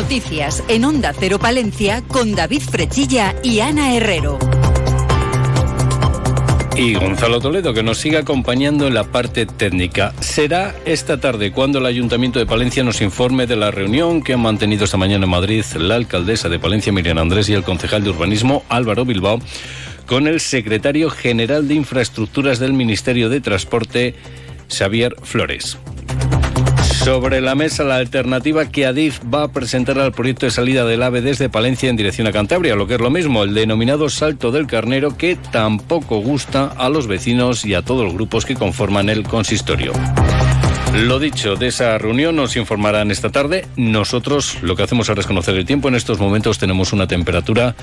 Noticias en Onda Cero Palencia con David Frechilla y Ana Herrero. Y Gonzalo Toledo, que nos sigue acompañando en la parte técnica. Será esta tarde cuando el Ayuntamiento de Palencia nos informe de la reunión que han mantenido esta mañana en Madrid la alcaldesa de Palencia, Miriam Andrés, y el concejal de Urbanismo, Álvaro Bilbao, con el secretario general de Infraestructuras del Ministerio de Transporte, Xavier Flores. Sobre la mesa la alternativa que Adif va a presentar al proyecto de salida del AVE desde Palencia en dirección a Cantabria, lo que es lo mismo, el denominado Salto del Carnero, que tampoco gusta a los vecinos y a todos los grupos que conforman el consistorio. Lo dicho, de esa reunión nos informarán esta tarde. Nosotros lo que hacemos es conocer el tiempo. En estos momentos tenemos una temperatura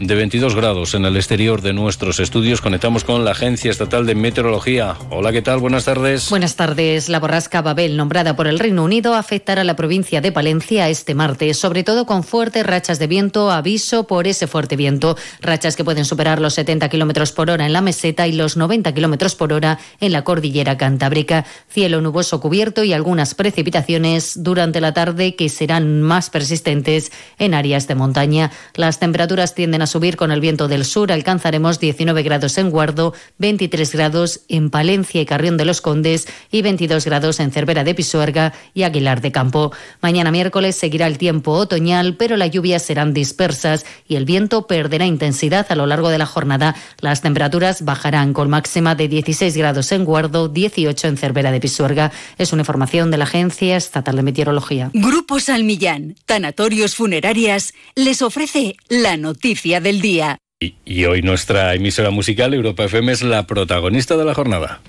de 22 grados en el exterior de nuestros estudios. Conectamos con la Agencia Estatal de Meteorología. Hola, ¿qué tal? Buenas tardes. Buenas tardes. La borrasca Babel, nombrada por el Reino Unido, afectará a la provincia de Palencia este martes, sobre todo con fuertes rachas de viento. Aviso por ese fuerte viento. Rachas que pueden superar los 70 kilómetros por hora en la meseta y los 90 kilómetros por hora en la cordillera cantábrica. Cielo nuboso cubierto y algunas precipitaciones durante la tarde que serán más persistentes en áreas de montaña. Las temperaturas tienden a subir con el viento del sur. Alcanzaremos 19 grados en Guardo, 23 grados en Palencia y Carrión de los Condes y 22 grados en Cervera de Pisuerga y Aguilar de Campo. Mañana miércoles seguirá el tiempo otoñal, pero las lluvias serán dispersas y el viento perderá intensidad a lo largo de la jornada. Las temperaturas bajarán con máxima de 16 grados en Guardo, 18 en Cervera de Pisuerga. Es una información de la Agencia Estatal de Meteorología. Grupo Salmillán, Tanatorios Funerarias, les ofrece la noticia del día. Y, hoy nuestra emisora musical Europa FM es la protagonista de la jornada.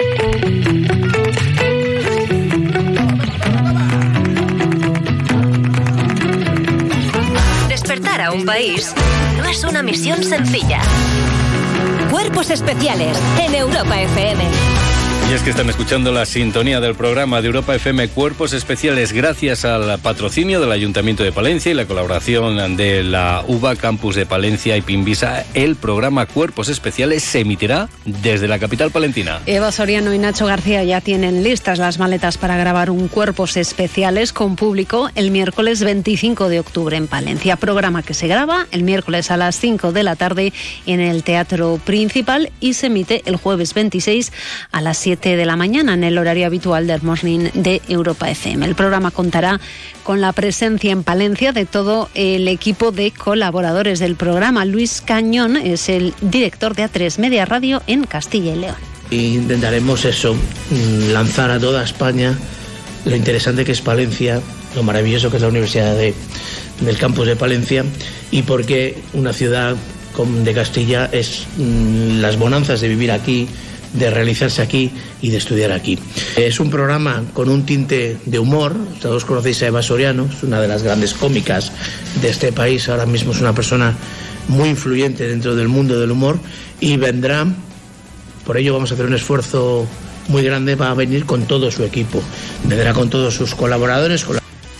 Despertar a un país no es una misión sencilla. Cuerpos especiales en Europa FM. Y es que están escuchando la sintonía del programa de Europa FM Cuerpos Especiales gracias al patrocinio del Ayuntamiento de Palencia y la colaboración de la UBA Campus de Palencia y Pimbisa. El programa Cuerpos Especiales se emitirá desde la capital palentina. Eva Soriano y Nacho García ya tienen listas las maletas para grabar un Cuerpos Especiales con público el miércoles 25 de octubre en Palencia. Programa que se graba el miércoles a las 5 de la tarde en el Teatro Principal y se emite el jueves 26 a las 7 de la mañana en el horario habitual del Morning de Europa FM. El programa contará con la presencia en Palencia de todo el equipo de colaboradores del programa. Luis Cañón es el director de A3 Media Radio en Castilla y León. Intentaremos eso, mm, lanzar a toda España lo interesante que es Palencia, lo maravilloso que es la Universidad de, del campus de Palencia y porque una ciudad de Castilla es mm, las bonanzas de vivir aquí, de realizarse aquí y de estudiar aquí. Es un programa con un tinte de humor, todos conocéis a Eva Soriano, es una de las grandes cómicas de este país, ahora mismo es una persona muy influyente dentro del mundo del humor y vendrá, por ello vamos a hacer un esfuerzo muy grande, va a venir con todo su equipo, vendrá con todos sus colaboradores.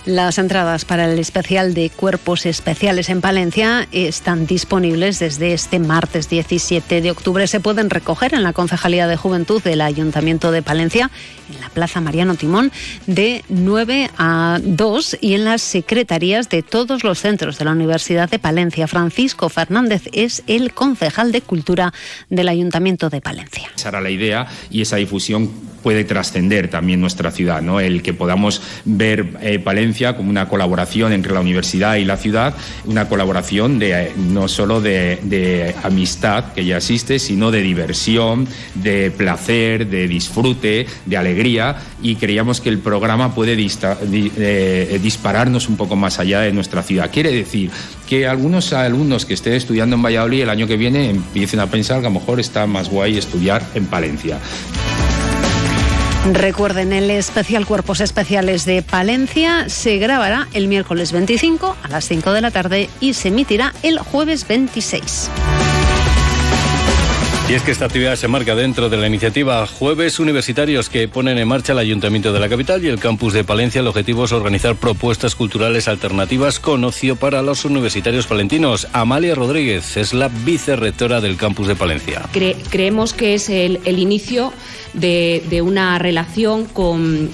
Las entradas para el especial de Cuerpos Especiales en Palencia están disponibles desde este martes 17 de octubre. Se pueden recoger en la Concejalía de Juventud del Ayuntamiento de Palencia, en la Plaza Mariano Timón, de 9 a 2 y en las secretarías de todos los centros de la Universidad de Palencia. Francisco Fernández es el concejal de Cultura del Ayuntamiento de Palencia. Esa la idea y esa difusión puede trascender también nuestra ciudad, ¿no? El que podamos ver eh, Palencia como una colaboración entre la universidad y la ciudad, una colaboración de, no solo de, amistad que ya existe, sino de diversión, de placer, de disfrute, de alegría y creíamos que el programa puede eh, dispararnos un poco más allá de nuestra ciudad. Quiere decir que algunos alumnos que estén estudiando en Valladolid el año que viene empiecen a pensar que a lo mejor está más guay estudiar en Palencia. Recuerden, el especial Cuerpos Especiales de Palencia se grabará el miércoles 25 a las 5 de la tarde y se emitirá el jueves 26. Y es que esta actividad se marca dentro de la iniciativa Jueves Universitarios que ponen en marcha el Ayuntamiento de la capital y el campus de Palencia. El objetivo es organizar propuestas culturales alternativas con ocio para los universitarios palentinos. Amalia Rodríguez es la vicerrectora del campus de Palencia. creemos que es el, inicio de, una relación con,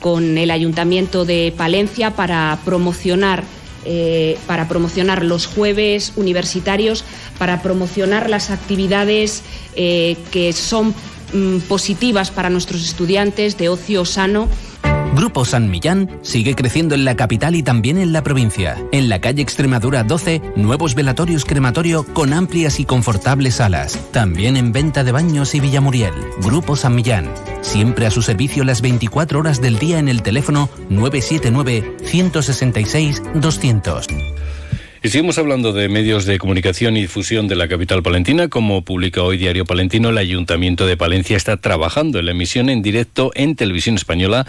con el Ayuntamiento de Palencia para promocionar eh, para promocionar los jueves universitarios, para promocionar las actividades eh, que son mm, positivas para nuestros estudiantes de ocio sano. Grupo San Millán sigue creciendo en la capital y también en la provincia. En la calle Extremadura 12, nuevos velatorios crematorio con amplias y confortables salas. También en venta de baños y Villamuriel. Grupo San Millán. Siempre a su servicio las 24 horas del día en el teléfono 979 166 200. Y seguimos hablando de medios de comunicación y difusión de la capital palentina. Como publica hoy Diario Palentino, el Ayuntamiento de Palencia está trabajando en la emisión en directo en televisión española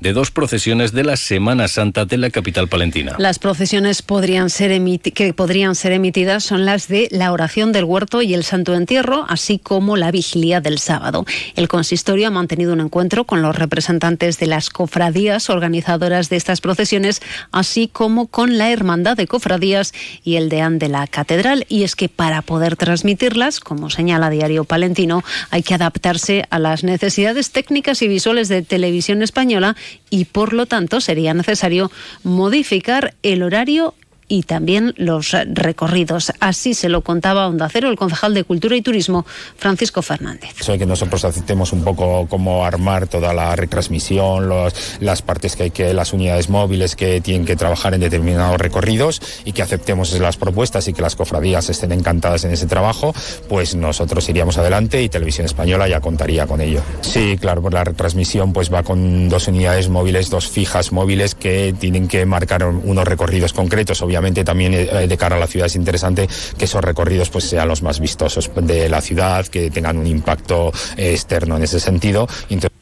de dos procesiones de la Semana Santa de la capital palentina. Las procesiones que podrían ser emitidas son las de la oración del huerto y el Santo Entierro, así como la vigilia del sábado. El consistorio ha mantenido un encuentro con los representantes de las cofradías organizadoras de estas procesiones, así como con la Hermandad de Cofradías y el deán de la Catedral. Y es que para poder transmitirlas, como señala Diario Palentino, hay que adaptarse a las necesidades técnicas y visuales de televisión española y por lo tanto sería necesario modificar el horario y también los recorridos. Así se lo contaba Onda Cero el concejal de Cultura y Turismo, Francisco Fernández. Eso que nosotros aceptemos un poco cómo armar toda la retransmisión, las partes que hay que, las unidades móviles que tienen que trabajar en determinados recorridos y que aceptemos las propuestas y que las cofradías estén encantadas en ese trabajo, pues nosotros iríamos adelante y Televisión Española ya contaría con ello. Sí, claro, pues la retransmisión pues va con dos unidades móviles, dos fijas móviles que tienen que marcar unos recorridos concretos, obviamente obviamente también eh, de cara a la ciudad es interesante que esos recorridos pues sean los más vistosos de la ciudad, que tengan un impacto eh, externo en ese sentido.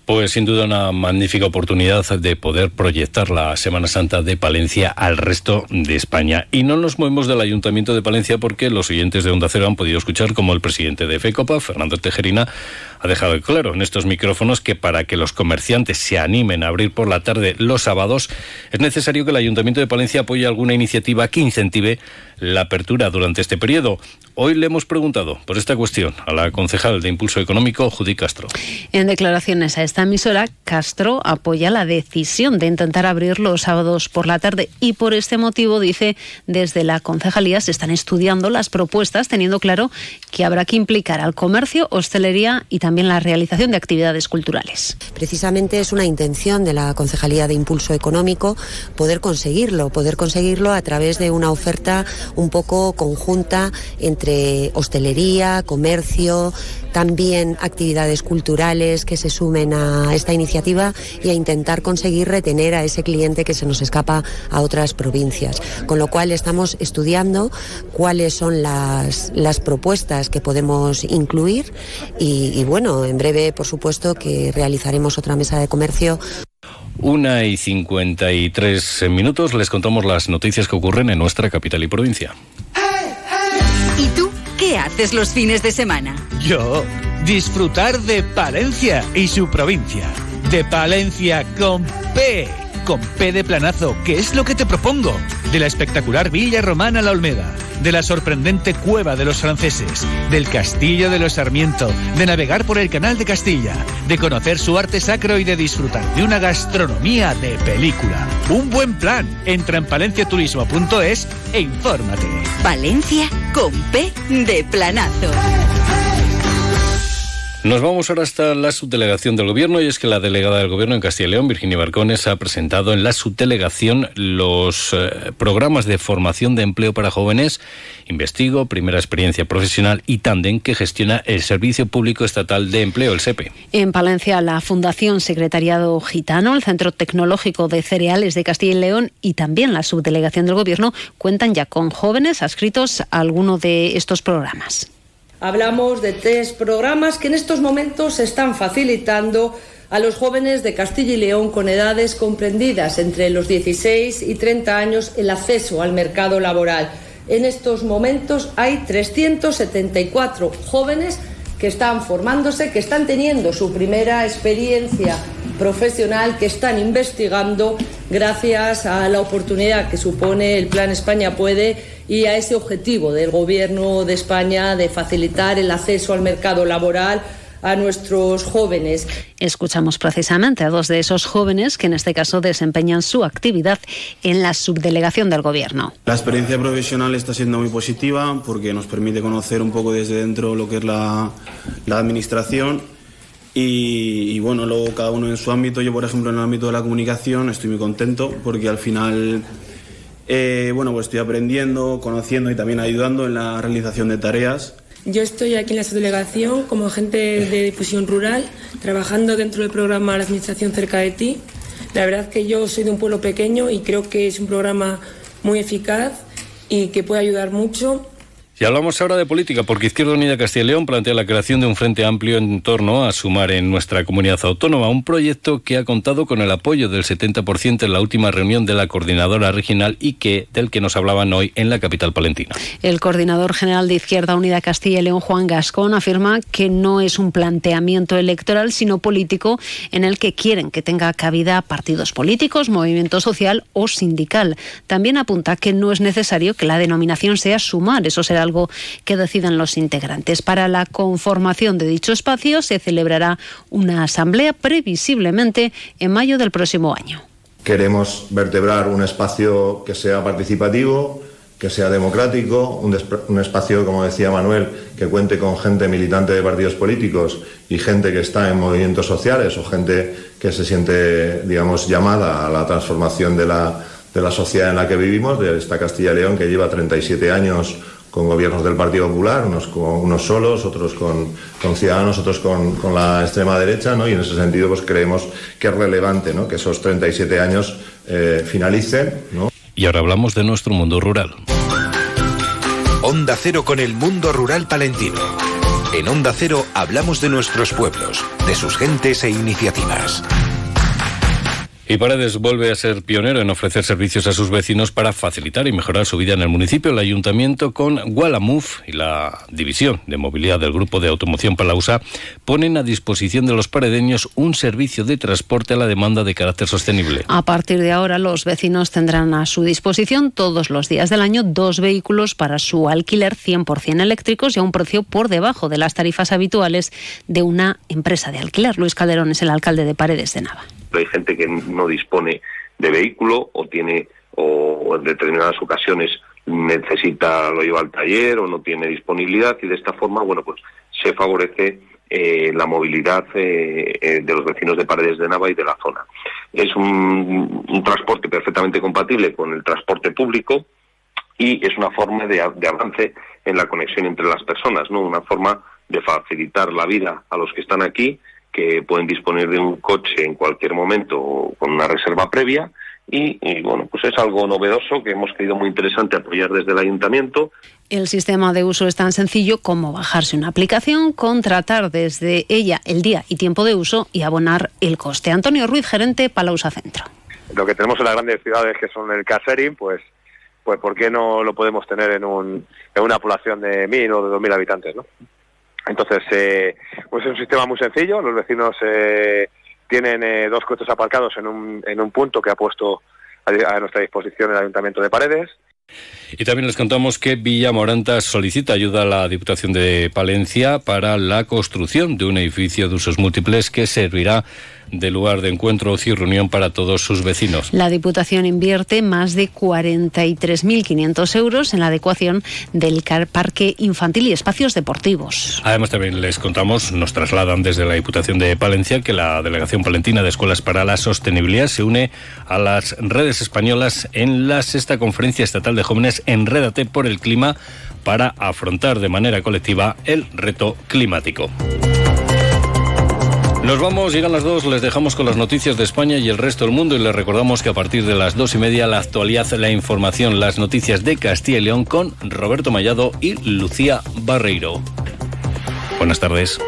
Pues sin duda una magnífica oportunidad de poder proyectar la Semana Santa de Palencia al resto de España. Y no nos movemos del Ayuntamiento de Palencia porque los oyentes de Onda Cero han podido escuchar como el presidente de FECOPA, Fernando Tejerina, ha dejado claro en estos micrófonos que para que los comerciantes se animen a abrir por la tarde los sábados es necesario que el Ayuntamiento de Palencia apoye alguna iniciativa que incentive la apertura durante este periodo. Hoy le hemos preguntado por esta cuestión a la concejal de Impulso Económico, Judy Castro. En declaraciones a esta emisora, Castro apoya la decisión de intentar abrir los sábados por la tarde y por este motivo dice desde la concejalía se están estudiando las propuestas teniendo claro que habrá que implicar al comercio, hostelería y también la realización de actividades culturales. Precisamente es una intención de la concejalía de Impulso Económico poder conseguirlo, poder conseguirlo a través de una oferta un poco conjunta entre hostelería, comercio, también actividades culturales que se sumen a esta iniciativa y a intentar conseguir retener a ese cliente que se nos escapa a otras provincias. Con lo cual estamos estudiando cuáles son las, propuestas que podemos incluir y, y bueno, en breve, por supuesto, que realizaremos otra mesa de comercio. Una y 53 minutos les contamos las noticias que ocurren en nuestra capital y provincia. ¿Y tú qué haces los fines de semana? Yo, disfrutar de Palencia y su provincia. De Palencia con P con P de planazo, que es lo que te propongo. De la espectacular Villa Romana La Olmeda, de la sorprendente Cueva de los Franceses, del Castillo de los Sarmiento, de navegar por el Canal de Castilla, de conocer su arte sacro y de disfrutar de una gastronomía de película. Un buen plan. Entra en palenciaturismo.es e infórmate. Valencia con P de planazo. Nos vamos ahora hasta la subdelegación del Gobierno y es que la delegada del Gobierno en Castilla y León, Virginia Barcones, ha presentado en la subdelegación los eh, programas de formación de empleo para jóvenes, Investigo, Primera Experiencia Profesional y Tandem que gestiona el Servicio Público Estatal de Empleo, el SEPE. En Palencia, la Fundación Secretariado Gitano, el Centro Tecnológico de Cereales de Castilla y León y también la subdelegación del Gobierno cuentan ya con jóvenes adscritos a alguno de estos programas. Hablamos de tres programas que en estos momentos se están facilitando a los jóvenes de Castilla y León con edades comprendidas entre los 16 y 30 años el acceso al mercado laboral. En estos momentos hay 374 jóvenes que están formándose, que están teniendo su primera experiencia profesional, que están investigando gracias a la oportunidad que supone el Plan España Puede y a ese objetivo del Gobierno de España de facilitar el acceso al mercado laboral a nuestros jóvenes. Escuchamos precisamente a dos de esos jóvenes que en este caso desempeñan su actividad en la subdelegación del Gobierno. La experiencia profesional está siendo muy positiva porque nos permite conocer un poco desde dentro lo que es la, la administración y, bueno, luego cada uno en su ámbito. Yo, por ejemplo, en el ámbito de la comunicación estoy muy contento porque al final, eh, bueno, pues estoy aprendiendo, conociendo y también ayudando en la realización de tareas. Yo estoy aquí en la subdelegación como agente de difusión rural, trabajando dentro del programa La Administración cerca de ti. La verdad que yo soy de un pueblo pequeño y creo que es un programa muy eficaz y que puede ayudar mucho y hablamos ahora de política, porque Izquierda Unida Castilla y León plantea la creación de un frente amplio en torno a sumar en nuestra comunidad autónoma un proyecto que ha contado con el apoyo del 70% en la última reunión de la coordinadora regional y que del que nos hablaban hoy en la capital palentina. El coordinador general de Izquierda Unida Castilla y León, Juan Gascón, afirma que no es un planteamiento electoral, sino político en el que quieren que tenga cabida partidos políticos, movimiento social o sindical. También apunta que no es necesario que la denominación sea sumar, eso será algo que decidan los integrantes. Para la conformación de dicho espacio se celebrará una asamblea previsiblemente en mayo del próximo año. Queremos vertebrar un espacio que sea participativo, que sea democrático, un, un, espacio, como decía Manuel, que cuente con gente militante de partidos políticos y gente que está en movimientos sociales o gente que se siente, digamos, llamada a la transformación de la, de la sociedad en la que vivimos, de esta Castilla y León que lleva 37 años con gobiernos del Partido Popular, unos, con, unos solos, otros con, con Ciudadanos, otros con, con, la extrema derecha, ¿no? y en ese sentido pues creemos que es relevante ¿no? que esos 37 años eh, finalicen. ¿no? Y ahora hablamos de nuestro mundo rural. Onda Cero con el mundo rural palentino. En Onda Cero hablamos de nuestros pueblos, de sus gentes e iniciativas. Y Paredes vuelve a ser pionero en ofrecer servicios a sus vecinos para facilitar y mejorar su vida en el municipio. El ayuntamiento con Gualamuf y la división de movilidad del grupo de automoción Palausa ponen a disposición de los paredeños un servicio de transporte a la demanda de carácter sostenible. A partir de ahora los vecinos tendrán a su disposición todos los días del año dos vehículos para su alquiler 100% eléctricos y a un precio por debajo de las tarifas habituales de una empresa de alquiler. Luis Calderón es el alcalde de Paredes de Nava hay gente que no dispone de vehículo o tiene o en determinadas ocasiones necesita lo lleva al taller o no tiene disponibilidad y de esta forma bueno pues se favorece eh, la movilidad eh, eh, de los vecinos de Paredes de Nava y de la zona. Es un, un, transporte perfectamente compatible con el transporte público y es una forma de, de avance en la conexión entre las personas, ¿no? Una forma de facilitar la vida a los que están aquí que pueden disponer de un coche en cualquier momento con una reserva previa y, y, bueno, pues es algo novedoso que hemos creído muy interesante apoyar desde el ayuntamiento. El sistema de uso es tan sencillo como bajarse una aplicación, contratar desde ella el día y tiempo de uso y abonar el coste. Antonio Ruiz, gerente Palausa Centro. Lo que tenemos en las grandes ciudades que son el casering, pues pues ¿por qué no lo podemos tener en, un, en una población de mil o de dos mil habitantes, no? Entonces, eh, pues es un sistema muy sencillo. Los vecinos eh, tienen eh, dos coches aparcados en un, en un punto que ha puesto a, a nuestra disposición el Ayuntamiento de Paredes. Y también les contamos que Villa Moranta solicita ayuda a la Diputación de Palencia para la construcción de un edificio de usos múltiples que servirá de lugar de encuentro, y reunión para todos sus vecinos. La Diputación invierte más de 43.500 euros en la adecuación del parque infantil y espacios deportivos. Además, también les contamos, nos trasladan desde la Diputación de Palencia que la Delegación Palentina de Escuelas para la Sostenibilidad se une a las redes españolas en la sexta conferencia estatal de jóvenes Enrédate por el clima para afrontar de manera colectiva el reto climático. Nos vamos, llegan las dos, les dejamos con las noticias de España y el resto del mundo y les recordamos que a partir de las dos y media la actualidad, la información, las noticias de Castilla y León con Roberto Mallado y Lucía Barreiro. Buenas tardes.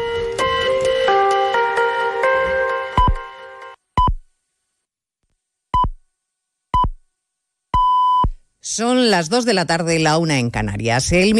Son las dos de la tarde, la una en Canarias. El